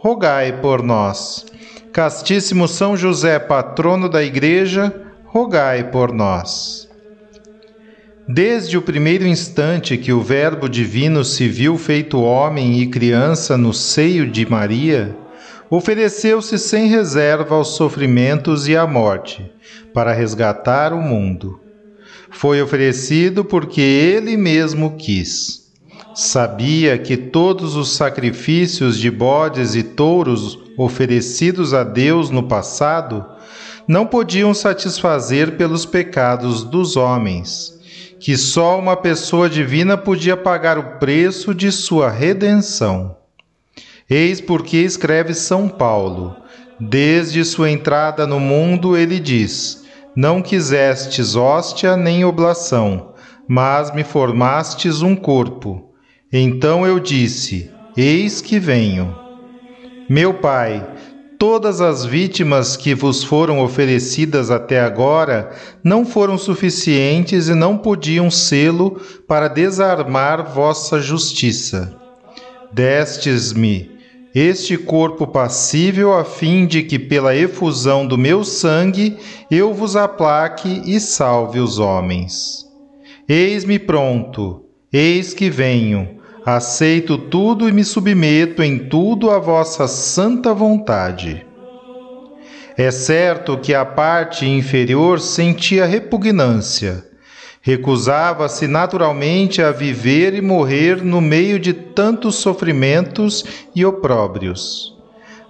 rogai por nós. Castíssimo São José, patrono da Igreja, rogai por nós. Desde o primeiro instante que o Verbo divino se viu feito homem e criança no seio de Maria, ofereceu-se sem reserva aos sofrimentos e à morte, para resgatar o mundo. Foi oferecido porque ele mesmo quis sabia que todos os sacrifícios de bodes e touros oferecidos a Deus no passado não podiam satisfazer pelos pecados dos homens, que só uma pessoa divina podia pagar o preço de sua redenção. Eis porque escreve São Paulo: desde sua entrada no mundo, ele diz: Não quisestes hóstia nem oblação, mas me formastes um corpo então eu disse: Eis que venho. Meu Pai, todas as vítimas que vos foram oferecidas até agora não foram suficientes e não podiam sê-lo para desarmar vossa justiça. Destes-me este corpo passível a fim de que pela efusão do meu sangue eu vos aplaque e salve os homens. Eis-me pronto, eis que venho aceito tudo e me submeto em tudo à vossa santa vontade. É certo que a parte inferior sentia repugnância, recusava-se naturalmente a viver e morrer no meio de tantos sofrimentos e opróbrios.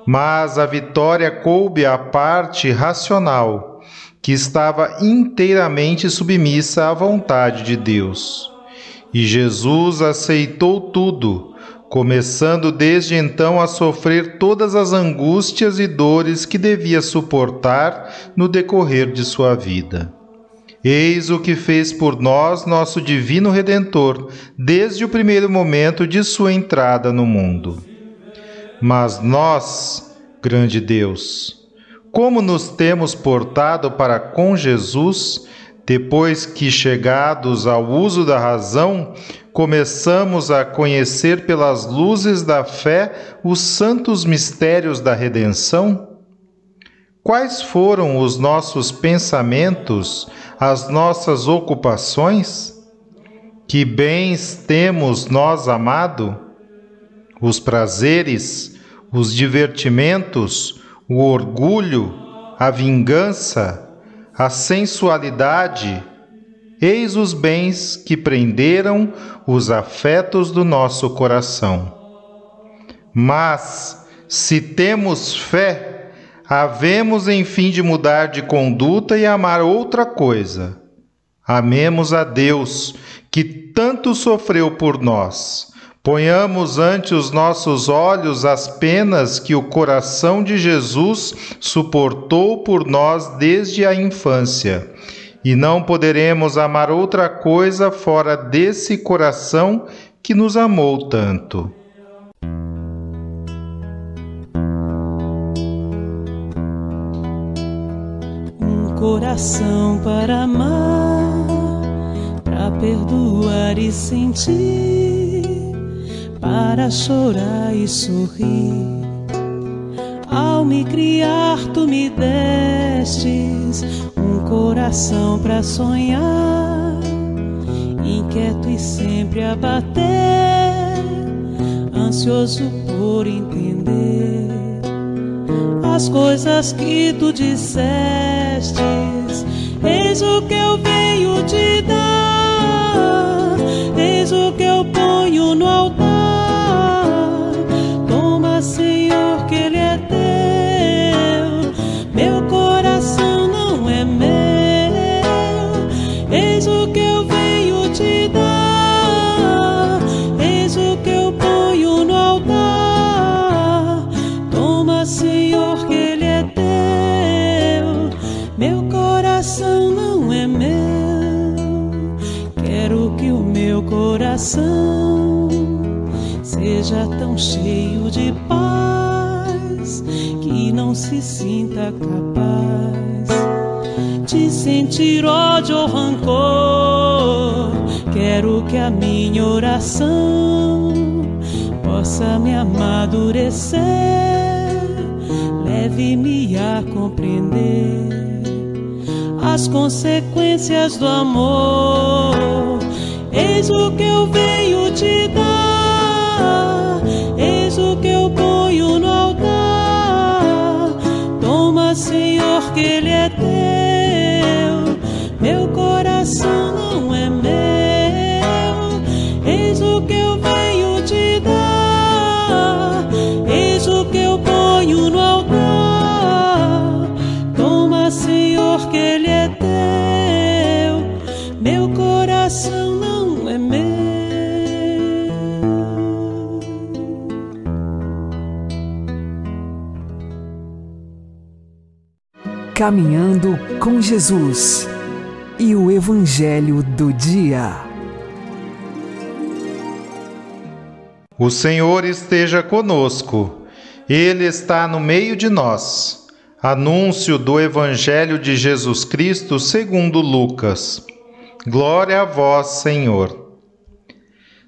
Mas a vitória coube à parte racional, que estava inteiramente submissa à vontade de Deus. E Jesus aceitou tudo, começando desde então a sofrer todas as angústias e dores que devia suportar no decorrer de sua vida. Eis o que fez por nós nosso Divino Redentor desde o primeiro momento de sua entrada no mundo. Mas nós, grande Deus, como nos temos portado para com Jesus, depois que, chegados ao uso da razão, começamos a conhecer pelas luzes da fé os santos mistérios da redenção? Quais foram os nossos pensamentos, as nossas ocupações? Que bens temos nós amado? Os prazeres, os divertimentos, o orgulho, a vingança, a sensualidade, eis os bens que prenderam os afetos do nosso coração. Mas, se temos fé, havemos enfim de mudar de conduta e amar outra coisa. Amemos a Deus, que tanto sofreu por nós Ponhamos ante os nossos olhos as penas que o coração de Jesus suportou por nós desde a infância, e não poderemos amar outra coisa fora desse coração que nos amou tanto. Um coração para amar, para perdoar e sentir para chorar e sorrir. Ao me criar, tu me destes um coração para sonhar, inquieto e sempre a bater, ansioso por entender as coisas que tu dissestes coração cheio de paz que não se sinta capaz de sentir ódio ou rancor. Quero que a minha oração possa me amadurecer, leve-me a compreender as consequências do amor Eis o que eu venho te dar, Senhor, que Ele é teu, meu coração Caminhando com Jesus e o Evangelho do Dia. O Senhor esteja conosco, Ele está no meio de nós. Anúncio do Evangelho de Jesus Cristo segundo Lucas. Glória a vós, Senhor.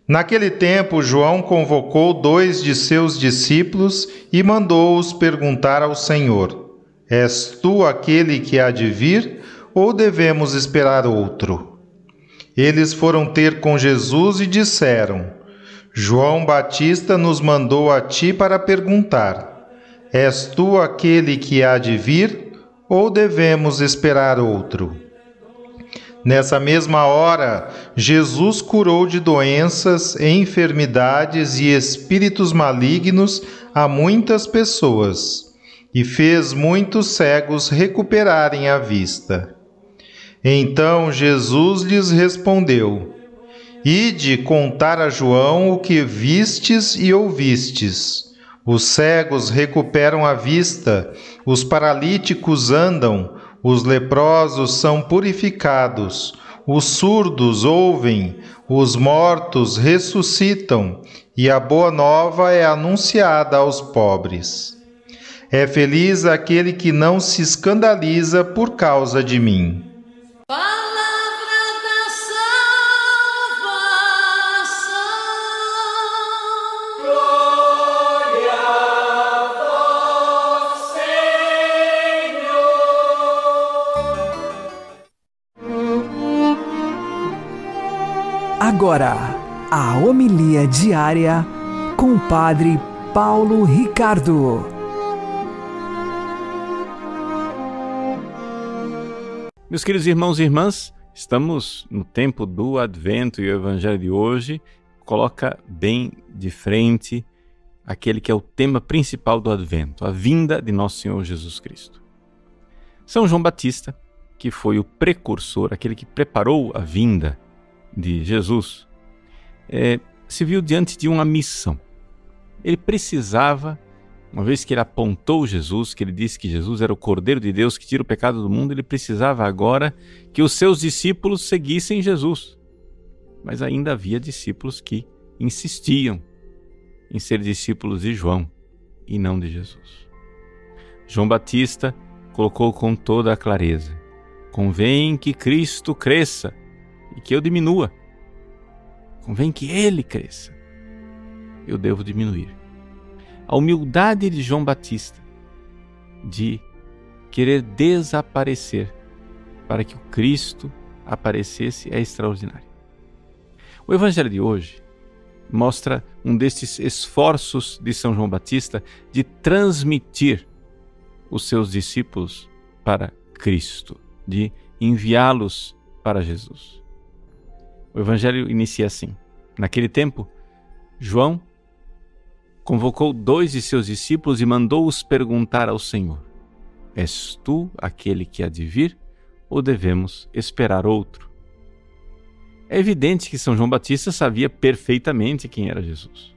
Naquele tempo, João convocou dois de seus discípulos e mandou-os perguntar ao Senhor És tu aquele que há de vir, ou devemos esperar outro? Eles foram ter com Jesus e disseram: João Batista nos mandou a ti para perguntar: És tu aquele que há de vir, ou devemos esperar outro? Nessa mesma hora, Jesus curou de doenças, enfermidades e espíritos malignos a muitas pessoas e fez muitos cegos recuperarem a vista. Então Jesus lhes respondeu: Ide contar a João o que vistes e ouvistes. Os cegos recuperam a vista, os paralíticos andam, os leprosos são purificados, os surdos ouvem, os mortos ressuscitam, e a boa nova é anunciada aos pobres. É feliz aquele que não se escandaliza por causa de mim. Palavra da salvação. Glória a Senhor. Agora, a homilia diária com o Padre Paulo Ricardo. Meus queridos irmãos e irmãs, estamos no tempo do Advento e o Evangelho de hoje coloca bem de frente aquele que é o tema principal do Advento, a vinda de nosso Senhor Jesus Cristo. São João Batista, que foi o precursor, aquele que preparou a vinda de Jesus, é, se viu diante de uma missão. Ele precisava uma vez que ele apontou Jesus, que ele disse que Jesus era o Cordeiro de Deus que tira o pecado do mundo, ele precisava agora que os seus discípulos seguissem Jesus. Mas ainda havia discípulos que insistiam em ser discípulos de João e não de Jesus. João Batista colocou com toda a clareza: convém que Cristo cresça e que eu diminua. Convém que ele cresça. Eu devo diminuir a humildade de João Batista de querer desaparecer para que o Cristo aparecesse é extraordinário. O Evangelho de hoje mostra um destes esforços de São João Batista de transmitir os seus discípulos para Cristo, de enviá-los para Jesus. O evangelho inicia assim: Naquele tempo, João convocou dois de seus discípulos e mandou-os perguntar ao Senhor: És tu aquele que há de vir ou devemos esperar outro? É evidente que São João Batista sabia perfeitamente quem era Jesus.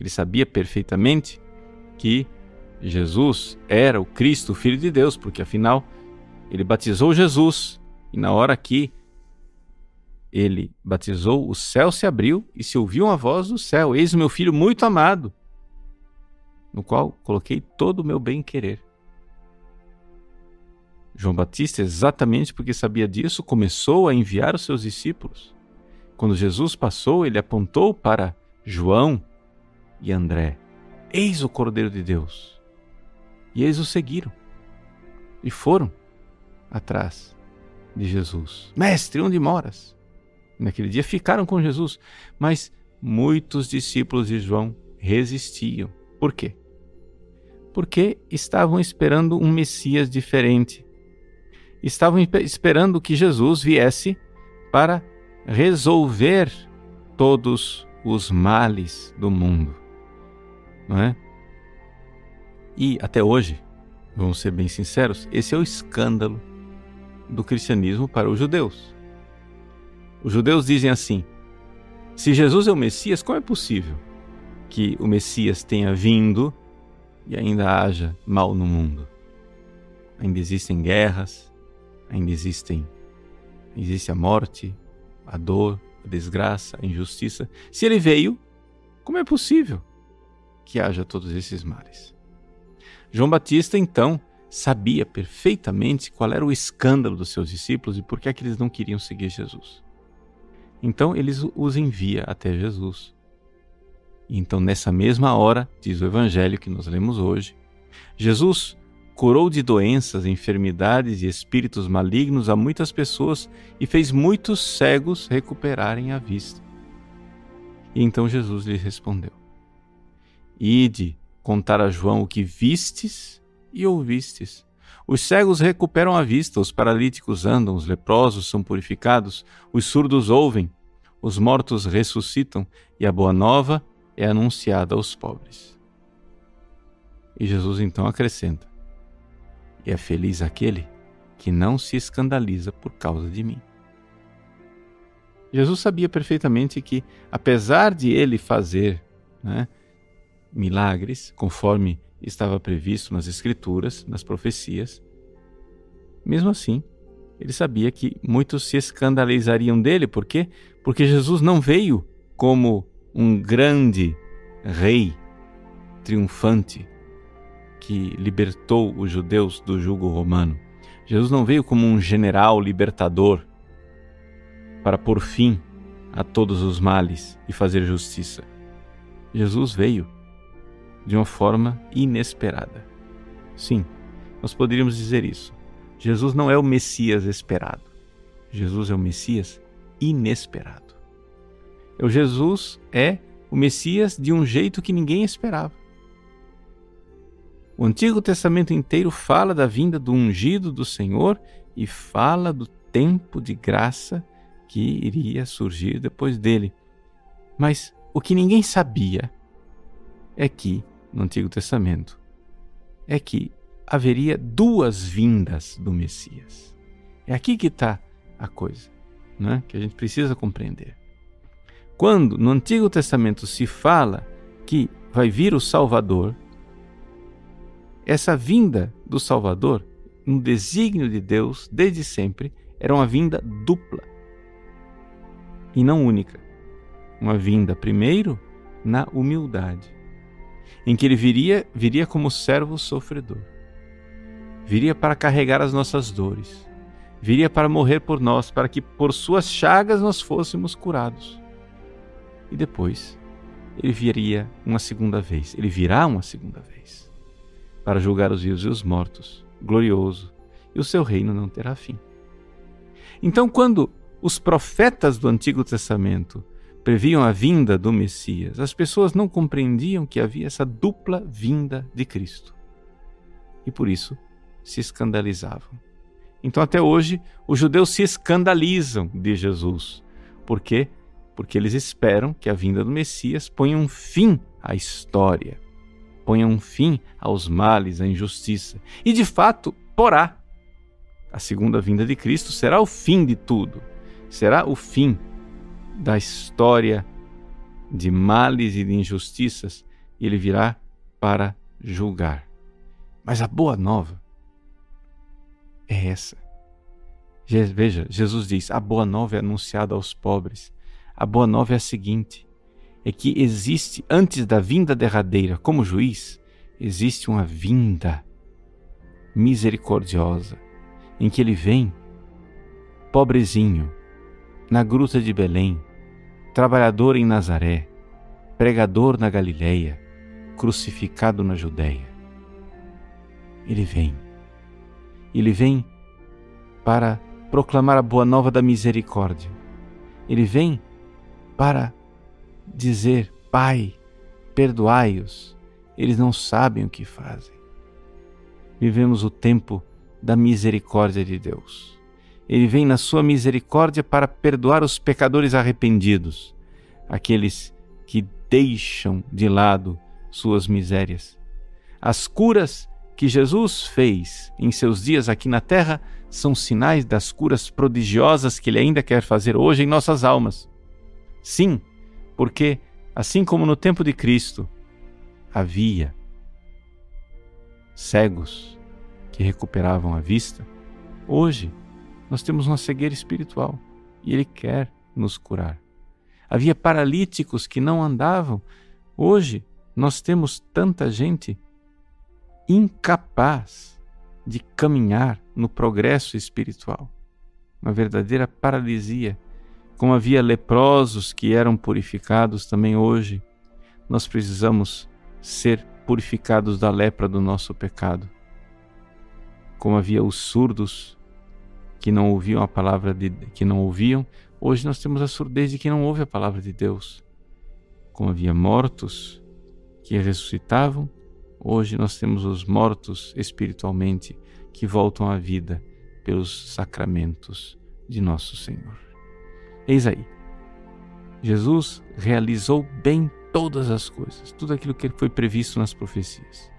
Ele sabia perfeitamente que Jesus era o Cristo, o Filho de Deus, porque afinal ele batizou Jesus e na hora que ele batizou, o céu se abriu e se ouviu uma voz do céu: Eis o meu filho muito amado, no qual coloquei todo o meu bem-querer. João Batista, exatamente porque sabia disso, começou a enviar os seus discípulos. Quando Jesus passou, ele apontou para João e André: Eis o Cordeiro de Deus. E eles o seguiram e foram atrás de Jesus. Mestre, onde moras? Naquele dia ficaram com Jesus, mas muitos discípulos de João resistiam. Por quê? Porque estavam esperando um Messias diferente. Estavam esperando que Jesus viesse para resolver todos os males do mundo. Não é? E até hoje, vamos ser bem sinceros, esse é o escândalo do cristianismo para os judeus. Os judeus dizem assim: se Jesus é o Messias, como é possível que o Messias tenha vindo e ainda haja mal no mundo? Ainda existem guerras, ainda existem existe a morte, a dor, a desgraça, a injustiça. Se ele veio, como é possível que haja todos esses males? João Batista então sabia perfeitamente qual era o escândalo dos seus discípulos e por que, é que eles não queriam seguir Jesus. Então ele os envia até Jesus. Então, nessa mesma hora, diz o evangelho que nós lemos hoje, Jesus curou de doenças, enfermidades e espíritos malignos a muitas pessoas e fez muitos cegos recuperarem a vista. E então Jesus lhe respondeu: Ide contar a João o que vistes e ouvistes. Os cegos recuperam a vista, os paralíticos andam, os leprosos são purificados, os surdos ouvem, os mortos ressuscitam e a boa nova é anunciada aos pobres. E Jesus então acrescenta: E é feliz aquele que não se escandaliza por causa de mim. Jesus sabia perfeitamente que, apesar de ele fazer né, milagres, conforme estava previsto nas Escrituras, nas profecias. Mesmo assim, ele sabia que muitos se escandalizariam dele, por quê? Porque Jesus não veio como um grande rei triunfante que libertou os judeus do jugo romano. Jesus não veio como um general libertador para pôr fim a todos os males e fazer justiça. Jesus veio de uma forma inesperada. Sim, nós poderíamos dizer isso. Jesus não é o Messias esperado. Jesus é o Messias inesperado. O Jesus é o Messias de um jeito que ninguém esperava. O Antigo Testamento inteiro fala da vinda do ungido do Senhor e fala do tempo de graça que iria surgir depois dele. Mas o que ninguém sabia é que no Antigo Testamento é que haveria duas vindas do Messias. É aqui que está a coisa, né? que a gente precisa compreender. Quando no Antigo Testamento se fala que vai vir o Salvador, essa vinda do Salvador, no desígnio de Deus, desde sempre, era uma vinda dupla e não única. Uma vinda, primeiro, na humildade em que ele viria, viria como servo sofredor. Viria para carregar as nossas dores. Viria para morrer por nós, para que por suas chagas nós fôssemos curados. E depois, ele viria uma segunda vez. Ele virá uma segunda vez para julgar os vivos e os mortos, glorioso, e o seu reino não terá fim. Então, quando os profetas do Antigo Testamento previam a vinda do Messias, as pessoas não compreendiam que havia essa dupla vinda de Cristo. E por isso se escandalizavam. Então, até hoje, os judeus se escandalizam de Jesus. Por quê? Porque eles esperam que a vinda do Messias ponha um fim à história, ponha um fim aos males, à injustiça. E, de fato, porá. A segunda vinda de Cristo será o fim de tudo. Será o fim da história de males e de injustiças. E ele virá para julgar. Mas a boa nova é essa. Veja, Jesus diz: a boa nova é anunciada aos pobres. A boa nova é a seguinte: é que existe, antes da vinda derradeira como juiz, existe uma vinda misericordiosa, em que ele vem, pobrezinho, na gruta de Belém, trabalhador em Nazaré, pregador na Galileia, crucificado na Judéia. Ele vem ele vem para proclamar a boa nova da misericórdia. Ele vem para dizer: Pai, perdoai-os, eles não sabem o que fazem. Vivemos o tempo da misericórdia de Deus. Ele vem na sua misericórdia para perdoar os pecadores arrependidos, aqueles que deixam de lado suas misérias. As curas que Jesus fez em seus dias aqui na terra são sinais das curas prodigiosas que ele ainda quer fazer hoje em nossas almas. Sim, porque, assim como no tempo de Cristo, havia cegos que recuperavam a vista, hoje nós temos uma cegueira espiritual e Ele quer nos curar. Havia paralíticos que não andavam, hoje nós temos tanta gente incapaz de caminhar no progresso espiritual. Uma verdadeira paralisia. Como havia leprosos que eram purificados também hoje, nós precisamos ser purificados da lepra do nosso pecado. Como havia os surdos que não ouviam a palavra de que não ouviam, hoje nós temos a surdez de que não ouve a palavra de Deus. Como havia mortos que ressuscitavam, Hoje nós temos os mortos espiritualmente que voltam à vida pelos sacramentos de nosso Senhor. Eis aí, Jesus realizou bem todas as coisas, tudo aquilo que foi previsto nas profecias.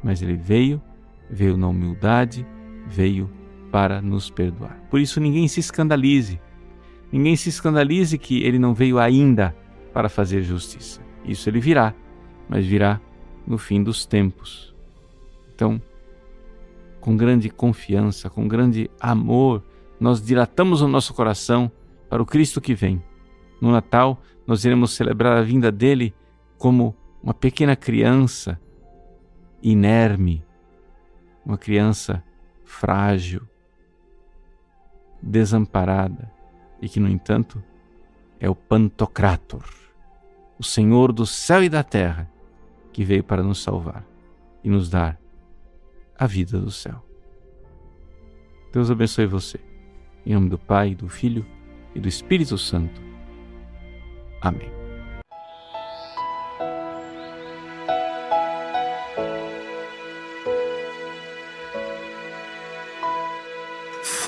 Mas ele veio, veio na humildade, veio para nos perdoar. Por isso ninguém se escandalize. Ninguém se escandalize que ele não veio ainda para fazer justiça. Isso ele virá, mas virá no fim dos tempos. Então, com grande confiança, com grande amor, nós dilatamos o nosso coração para o Cristo que vem. No Natal, nós iremos celebrar a vinda dele como uma pequena criança inerme, uma criança frágil, desamparada e que, no entanto, é o Pantocrator, o Senhor do céu e da terra, que veio para nos salvar e nos dar a vida do céu. Deus abençoe você. Em nome do Pai, do Filho e do Espírito Santo. Amém.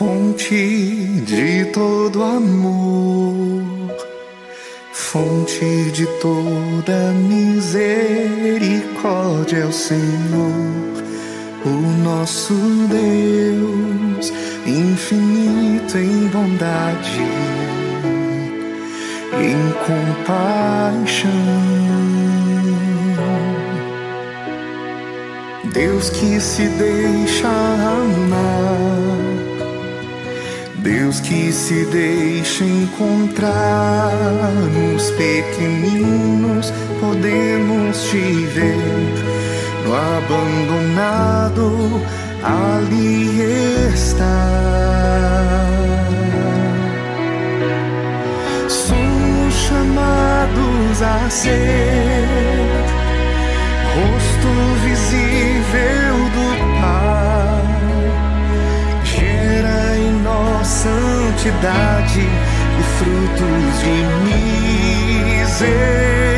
Fonte de todo amor fonte de toda misericórdia é o Senhor, o nosso Deus, infinito em bondade, em compaixão. Deus que se deixa amar Deus que se deixa encontrar nos pequeninos, podemos te ver no abandonado, ali está. Somos chamados a ser rosto visível santidade e frutos de misericórdia.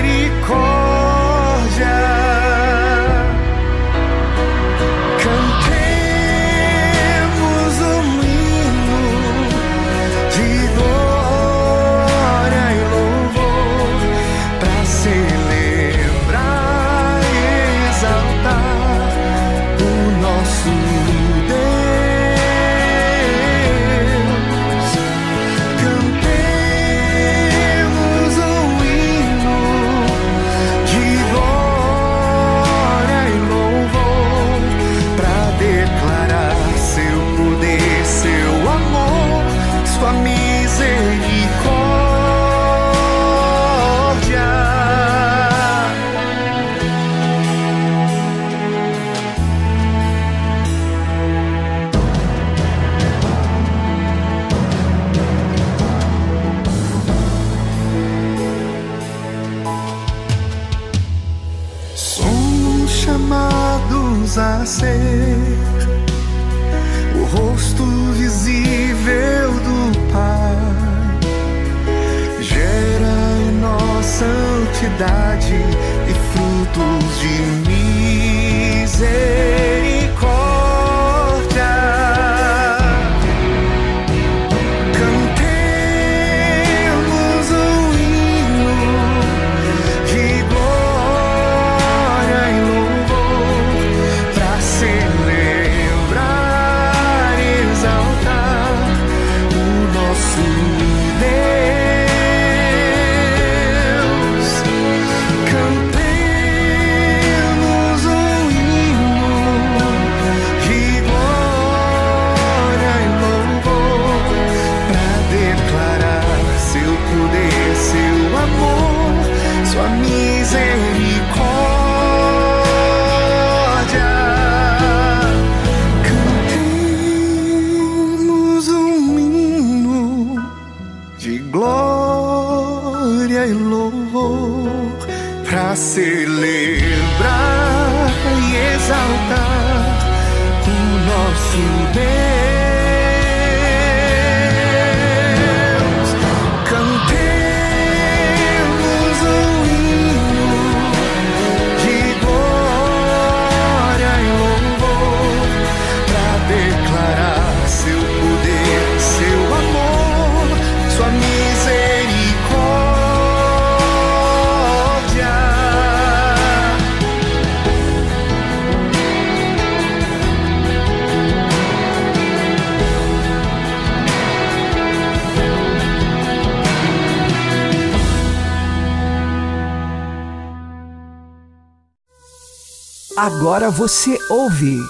Agora você ouve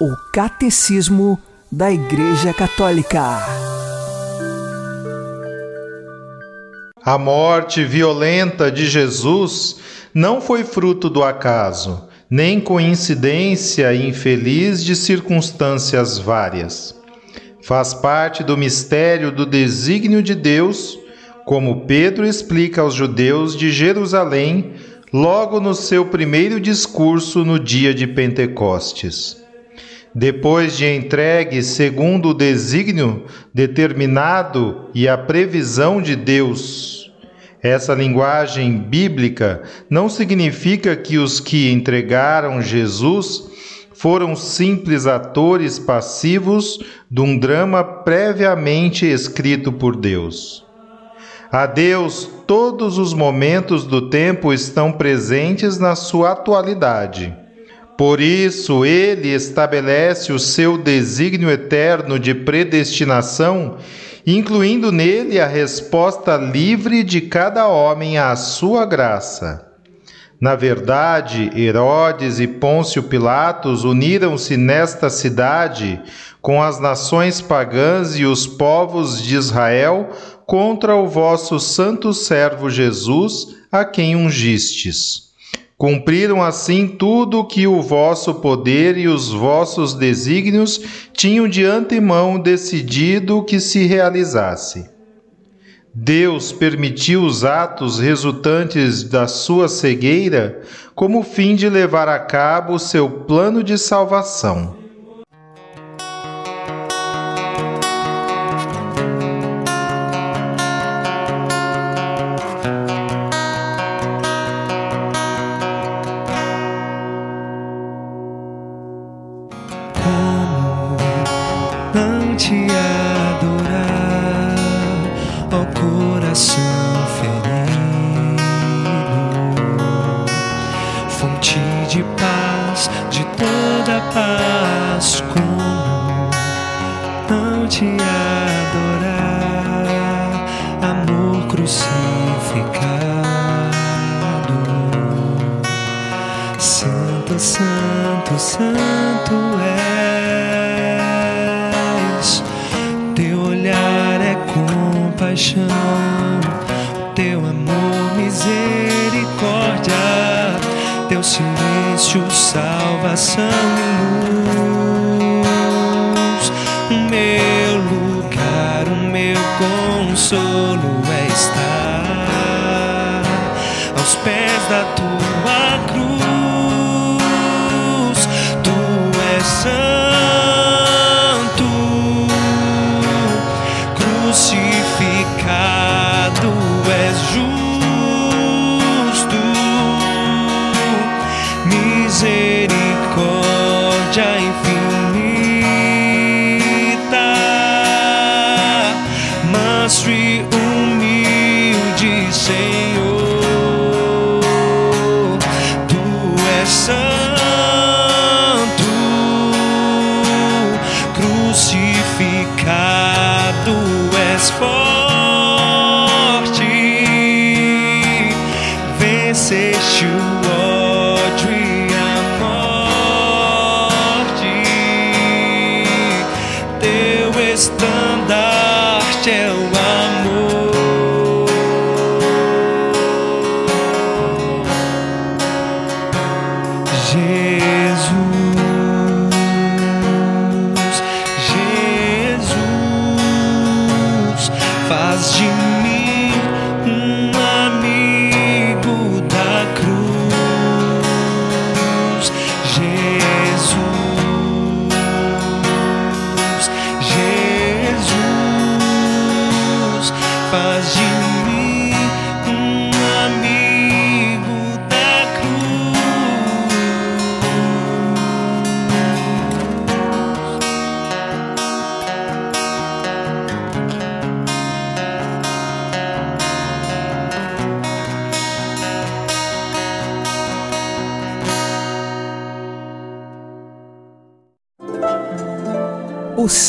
o Catecismo da Igreja Católica. A morte violenta de Jesus não foi fruto do acaso, nem coincidência infeliz de circunstâncias várias. Faz parte do mistério do desígnio de Deus, como Pedro explica aos judeus de Jerusalém logo no seu primeiro discurso no dia de Pentecostes. Depois de entregue segundo o desígnio determinado e a previsão de Deus. Essa linguagem bíblica não significa que os que entregaram Jesus foram simples atores passivos de um drama previamente escrito por Deus. A Deus, todos os momentos do tempo estão presentes na sua atualidade. Por isso, ele estabelece o seu desígnio eterno de predestinação, incluindo nele a resposta livre de cada homem à sua graça. Na verdade, Herodes e Pôncio Pilatos uniram-se nesta cidade com as nações pagãs e os povos de Israel contra o vosso santo servo Jesus, a quem ungistes. Cumpriram assim tudo o que o vosso poder e os vossos desígnios tinham de antemão decidido que se realizasse. Deus permitiu os atos resultantes da sua cegueira como fim de levar a cabo o seu plano de salvação.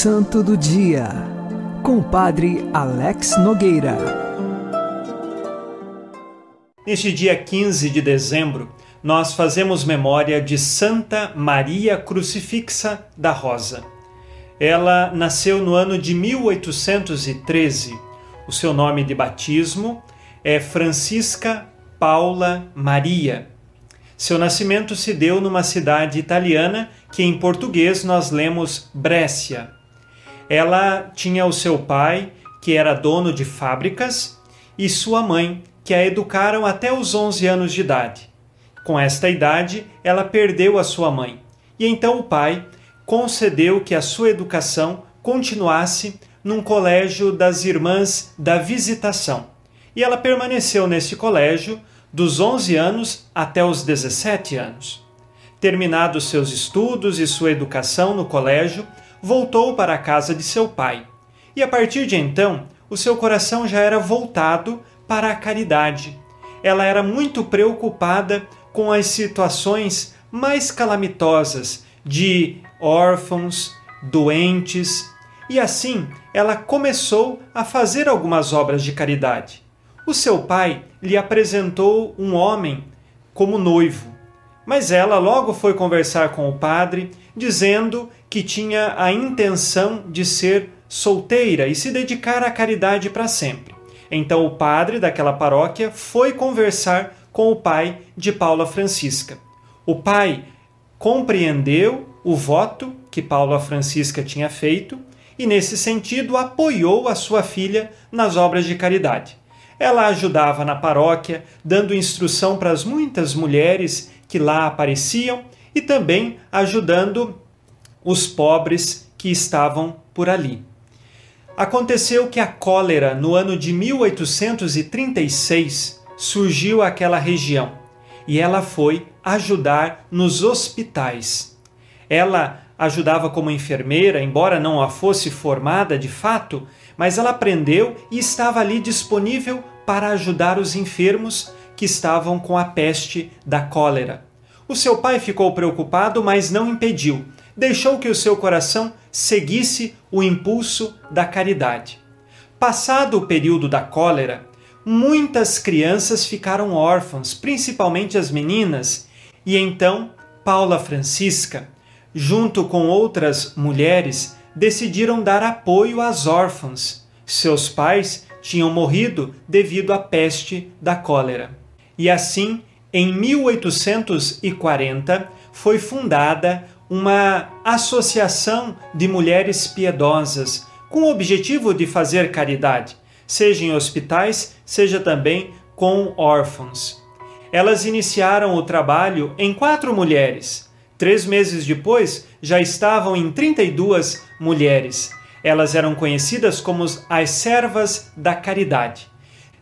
Santo do Dia, com o Padre Alex Nogueira. Neste dia 15 de dezembro, nós fazemos memória de Santa Maria Crucifixa da Rosa. Ela nasceu no ano de 1813. O seu nome de batismo é Francisca Paula Maria. Seu nascimento se deu numa cidade italiana que em português nós lemos Brescia. Ela tinha o seu pai, que era dono de fábricas, e sua mãe, que a educaram até os 11 anos de idade. Com esta idade, ela perdeu a sua mãe, e então o pai concedeu que a sua educação continuasse num colégio das Irmãs da Visitação. E ela permaneceu nesse colégio dos 11 anos até os 17 anos. Terminados seus estudos e sua educação no colégio, voltou para a casa de seu pai. E a partir de então, o seu coração já era voltado para a caridade. Ela era muito preocupada com as situações mais calamitosas de órfãos, doentes, e assim ela começou a fazer algumas obras de caridade. O seu pai lhe apresentou um homem como noivo, mas ela logo foi conversar com o padre, dizendo que tinha a intenção de ser solteira e se dedicar à caridade para sempre. Então o padre daquela paróquia foi conversar com o pai de Paula Francisca. O pai compreendeu o voto que Paula Francisca tinha feito e, nesse sentido, apoiou a sua filha nas obras de caridade. Ela ajudava na paróquia, dando instrução para as muitas mulheres que lá apareciam e também ajudando os pobres que estavam por ali. Aconteceu que a cólera, no ano de 1836, surgiu àquela região e ela foi ajudar nos hospitais. Ela ajudava como enfermeira, embora não a fosse formada de fato, mas ela aprendeu e estava ali disponível para ajudar os enfermos que estavam com a peste da cólera. O seu pai ficou preocupado, mas não impediu. Deixou que o seu coração seguisse o impulso da caridade. Passado o período da cólera, muitas crianças ficaram órfãs, principalmente as meninas, e então Paula Francisca, junto com outras mulheres, decidiram dar apoio às órfãs. Seus pais tinham morrido devido à peste da cólera. E assim, em 1840, foi fundada uma associação de mulheres piedosas com o objetivo de fazer caridade, seja em hospitais, seja também com órfãos. Elas iniciaram o trabalho em quatro mulheres. Três meses depois, já estavam em 32 mulheres. Elas eram conhecidas como as Servas da Caridade.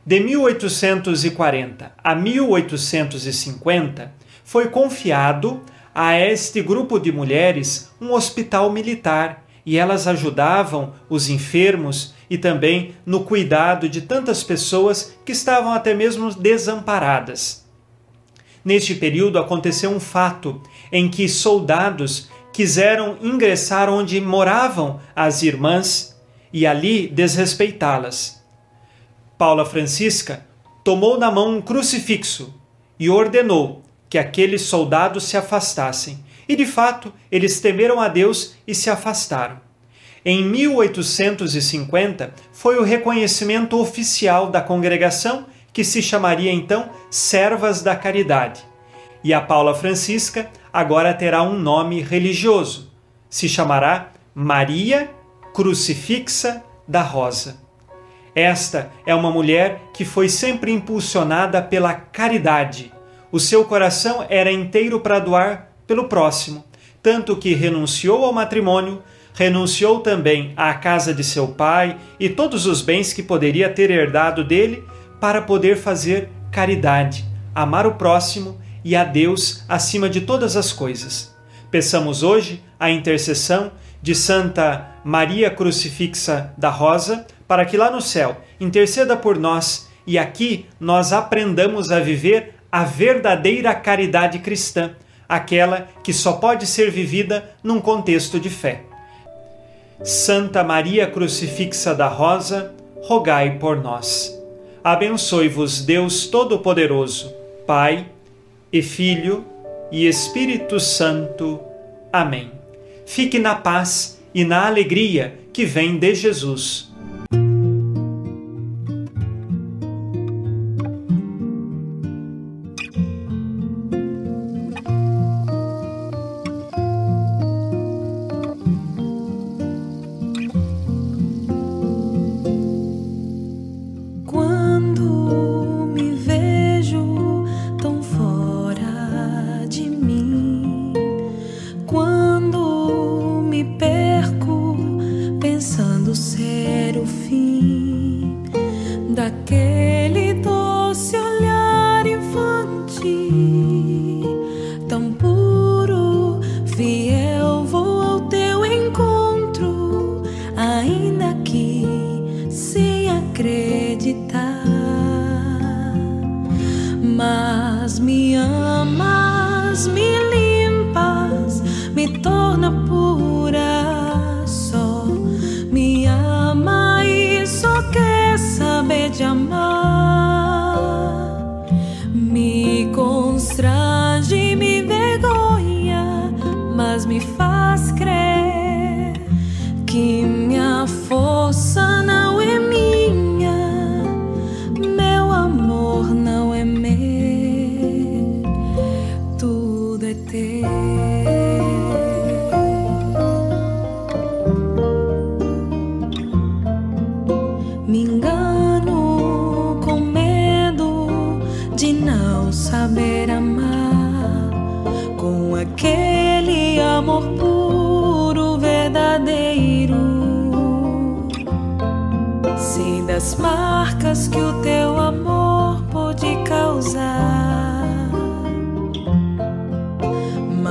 De 1840 a 1850, foi confiado a este grupo de mulheres um hospital militar e elas ajudavam os enfermos e também no cuidado de tantas pessoas que estavam até mesmo desamparadas. Neste período aconteceu um fato em que soldados quiseram ingressar onde moravam as irmãs e ali desrespeitá-las. Paula Francisca tomou na mão um crucifixo e ordenou que aqueles soldados se afastassem. E de fato, eles temeram a Deus e se afastaram. Em 1850 foi o reconhecimento oficial da congregação, que se chamaria então Servas da Caridade. E a Paula Francisca agora terá um nome religioso. Se chamará Maria Crucifixa da Rosa. Esta é uma mulher que foi sempre impulsionada pela caridade. O seu coração era inteiro para doar pelo próximo, tanto que renunciou ao matrimônio, renunciou também à casa de seu pai e todos os bens que poderia ter herdado dele para poder fazer caridade, amar o próximo e a Deus acima de todas as coisas. Peçamos hoje a intercessão de Santa Maria Crucifixa da Rosa, para que lá no céu interceda por nós e aqui nós aprendamos a viver a verdadeira caridade cristã, aquela que só pode ser vivida num contexto de fé. Santa Maria Crucifixa da Rosa, rogai por nós. Abençoe-vos Deus Todo-Poderoso, Pai e Filho e Espírito Santo. Amém. Fique na paz e na alegria que vem de Jesus.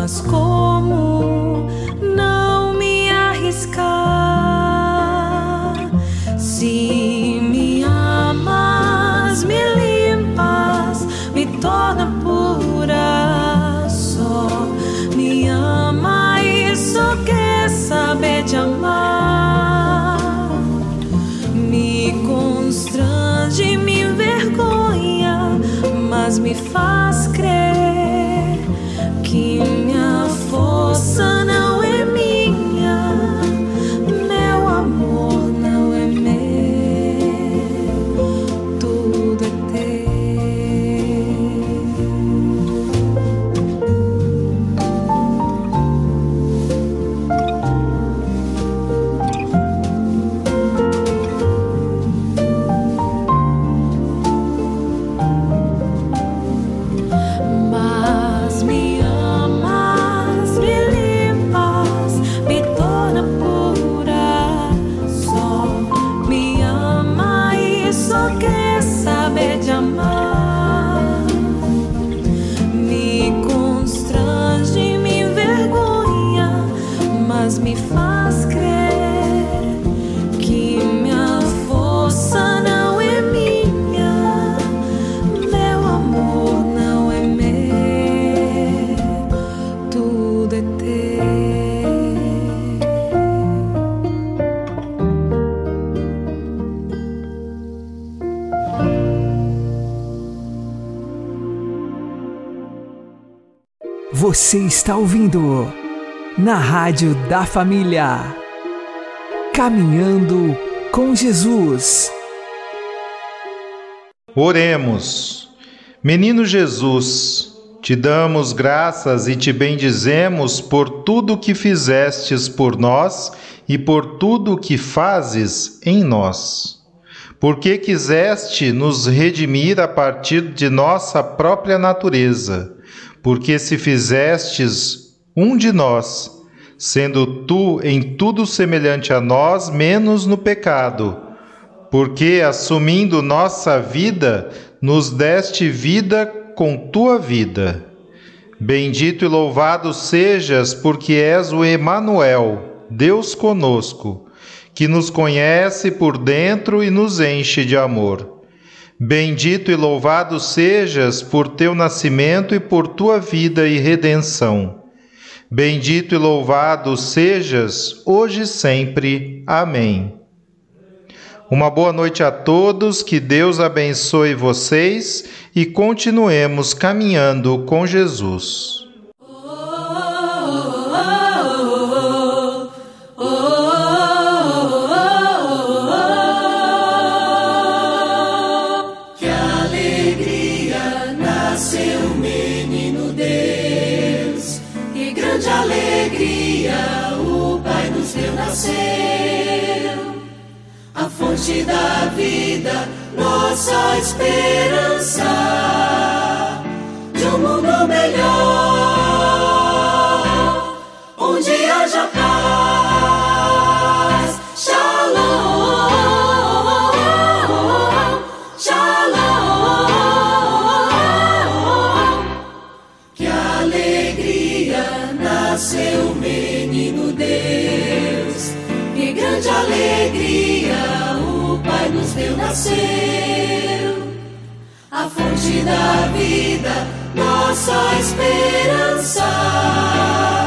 mas como Você está ouvindo na Rádio da Família. Caminhando com Jesus. Oremos. Menino Jesus, te damos graças e te bendizemos por tudo que fizestes por nós e por tudo que fazes em nós. Porque quiseste nos redimir a partir de nossa própria natureza, porque se fizestes um de nós, sendo tu em tudo semelhante a nós, menos no pecado, porque assumindo nossa vida, nos deste vida com tua vida. Bendito e louvado sejas, porque és o Emanuel, Deus conosco, que nos conhece por dentro e nos enche de amor. Bendito e louvado sejas por teu nascimento e por tua vida e redenção. Bendito e louvado sejas hoje e sempre. Amém. Uma boa noite a todos, que Deus abençoe vocês e continuemos caminhando com Jesus. Fonte da vida, nossa esperança. De um mundo melhor, onde haja paz, shalom, shalom. Que alegria nasceu menino Deus, que grande alegria Pai nos deu nasceu. A fonte da vida, nossa esperança